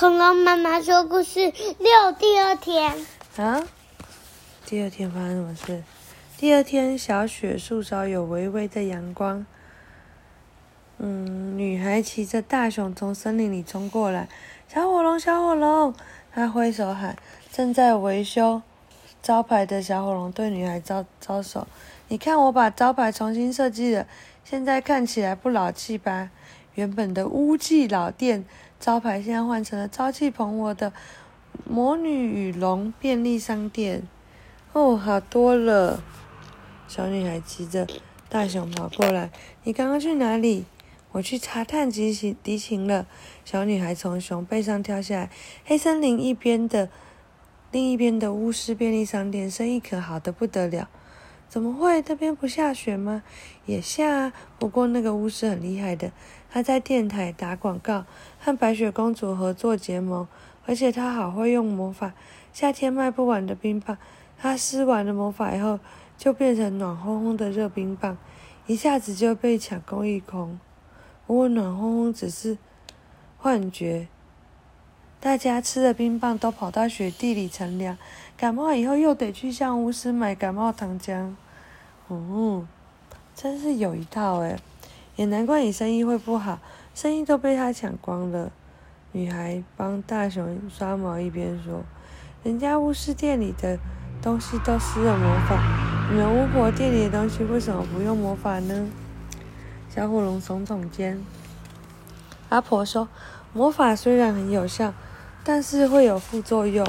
恐龙妈妈说故事六第二天啊，第二天发生什么事？第二天，小雪树梢有微微的阳光。嗯，女孩骑着大熊从森林里冲过来，小火龙，小火龙，她挥手喊。正在维修招牌的小火龙对女孩招招手：“你看，我把招牌重新设计了，现在看起来不老气吧？原本的乌记老店招牌现在换成了朝气蓬勃的魔女与龙便利商店。哦，好多了。”小女孩骑着大熊跑过来：“你刚刚去哪里？”我去查探敌情敌情了。小女孩从熊背上跳下来。黑森林一边的另一边的巫师便利商店生意可好的不得了。怎么会？这边不下雪吗？也下啊。不过那个巫师很厉害的，他在电台打广告，和白雪公主合作结盟，而且他好会用魔法。夏天卖不完的冰棒，他施完了魔法以后，就变成暖烘烘的热冰棒，一下子就被抢购一空。不过暖烘烘只是幻觉，大家吃的冰棒都跑到雪地里乘凉，感冒以后又得去向巫师买感冒糖浆。哦，真是有一套诶，也难怪你生意会不好，生意都被他抢光了。女孩帮大熊刷毛，一边说：“人家巫师店里的东西都施了魔法，你们巫婆店里的东西为什么不用魔法呢？”小火龙耸耸肩。阿婆说：“魔法虽然很有效，但是会有副作用。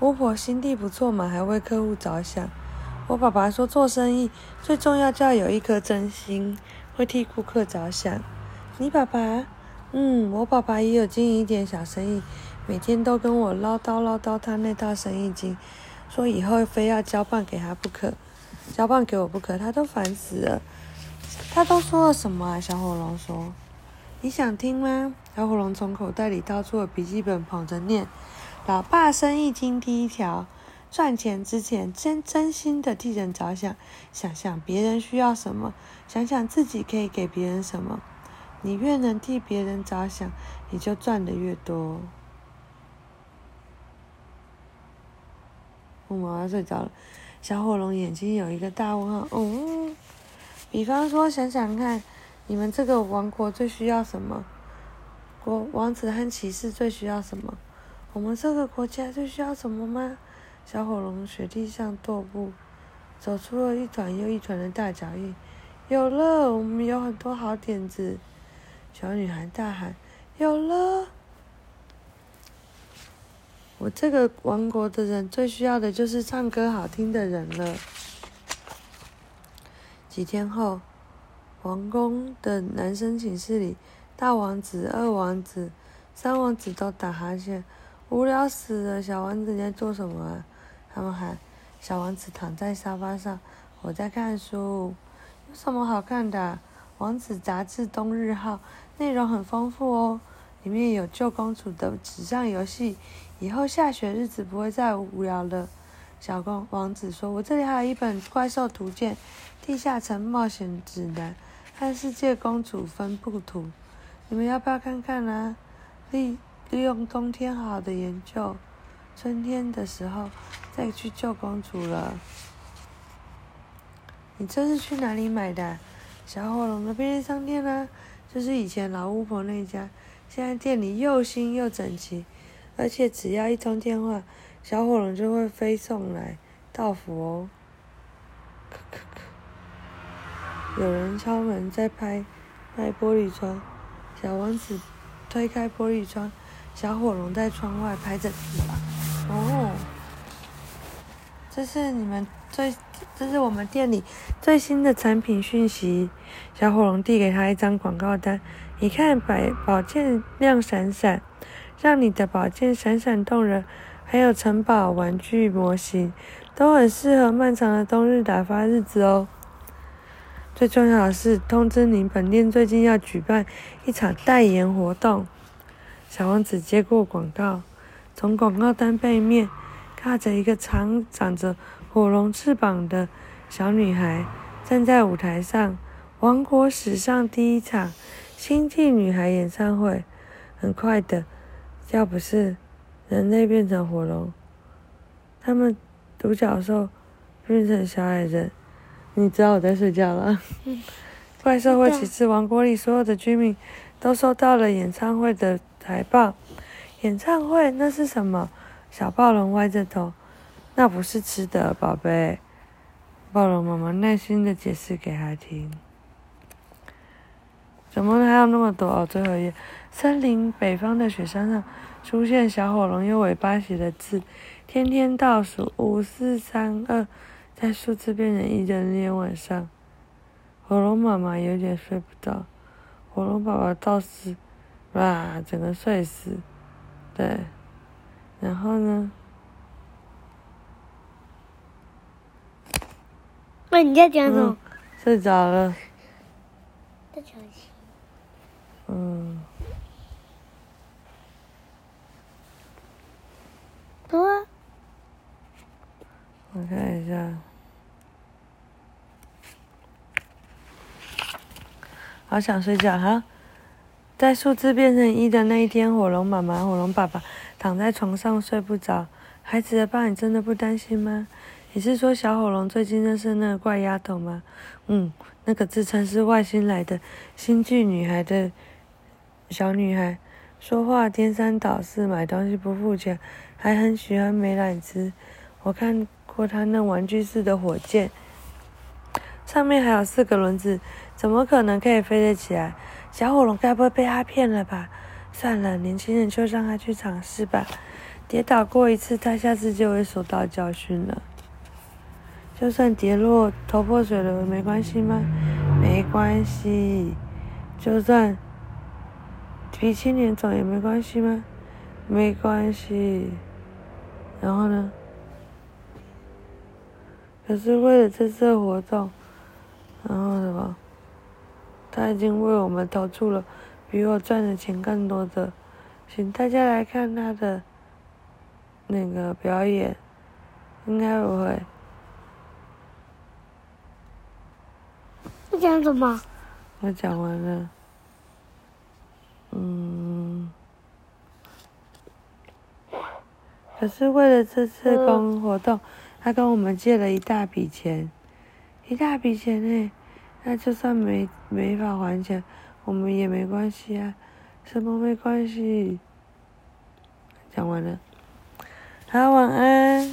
巫婆心地不错嘛，还为客户着想。我爸爸说，做生意最重要就要有一颗真心，会替顾客着想。你爸爸？嗯，我爸爸也有经营一点小生意，每天都跟我唠叨唠叨他那套生意经，说以后非要交棒给他不可，交棒给我不可，他都烦死了。”他都说了什么啊？小火龙说：“你想听吗？”小火龙从口袋里掏出了笔记本，捧着念：“老爸生意经第一条，赚钱之前真真心的替人着想，想想别人需要什么，想想自己可以给别人什么。你越能替别人着想，你就赚得越多。”我妈妈睡着了，小火龙眼睛有一个大问号。嗯。比方说，想想看，你们这个王国最需要什么？国王子和骑士最需要什么？我们这个国家最需要什么吗？小火龙雪地上踱步，走出了一团又一团的大脚印。有了，我们有很多好点子！小女孩大喊：“有了！我这个王国的人最需要的就是唱歌好听的人了。”几天后，王宫的男生寝室里，大王子、二王子、三王子都打哈欠，无聊死了。小王子你在做什么？他们喊。小王子躺在沙发上，我在看书。有什么好看的？王子杂志冬日号，内容很丰富哦，里面有救公主的纸上游戏，以后下雪日子不会再无聊了。小公王子说：“我这里还有一本怪兽图鉴。”地下城冒险指南和世界公主分布图，你们要不要看看呢？利利用冬天好的研究，春天的时候再去救公主了。你这是去哪里买的？小火龙的便利商店呢？就是以前老巫婆那家，现在店里又新又整齐，而且只要一通电话，小火龙就会飞送来到府哦。可可可。有人敲门，在拍拍玻璃窗。小王子推开玻璃窗，小火龙在窗外拍着翅膀。哦，这是你们最，这是我们店里最新的产品讯息。小火龙递给他一张广告单，一看，百宝剑亮闪闪，让你的宝剑闪闪动人。还有城堡玩具模型，都很适合漫长的冬日打发日子哦。最重要的是，通知您，本店最近要举办一场代言活动。小王子接过广告，从广告单背面看着一个长长着火龙翅膀的小女孩站在舞台上。王国史上第一场星际女孩演唱会，很快的，要不是人类变成火龙，他们独角兽变成小矮人，你知道我在睡觉了。怪兽会骑士王国里所有的居民都收到了演唱会的海报。演唱会那是什么？小暴龙歪着头，那不是吃的，宝贝。暴龙妈妈耐心的解释给他听。怎么还有那么多？哦，最后一页，森林北方的雪山上出现小火龙用尾巴写的字，天天倒数五四三二，在数字变成一的那天晚上，火龙妈妈有点睡不着，火龙爸爸倒是，哇，整个睡死，对，然后呢？那你在讲什么？嗯、睡着了。嗯，多、啊。我看一下。好想睡觉哈！在数字变成一的那一天，火龙妈妈、火龙爸爸躺在床上睡不着。孩子的爸，你真的不担心吗？你是说小火龙最近认识那个怪丫头吗？嗯，那个自称是外星来的星际女孩的。小女孩说话颠三倒四，买东西不付钱，还很喜欢美乃滋。我看过他那玩具似的火箭，上面还有四个轮子，怎么可能可以飞得起来？小火龙该不会被他骗了吧？算了，年轻人就让他去尝试吧。跌倒过一次，他下次就会受到教训了。就算跌落头破血流，没关系吗？没关系，就算。鼻青脸肿也没关系吗？没关系。然后呢？可是为了这次活动，然后什么？他已经为我们投注了比我赚的钱更多的，请大家来看他的那个表演，应该不会。你讲什么？我讲完了。嗯，可是为了这次公活动，他跟我们借了一大笔钱，一大笔钱呢。那就算没没法还钱，我们也没关系啊。什么没关系？讲完了，好，晚安。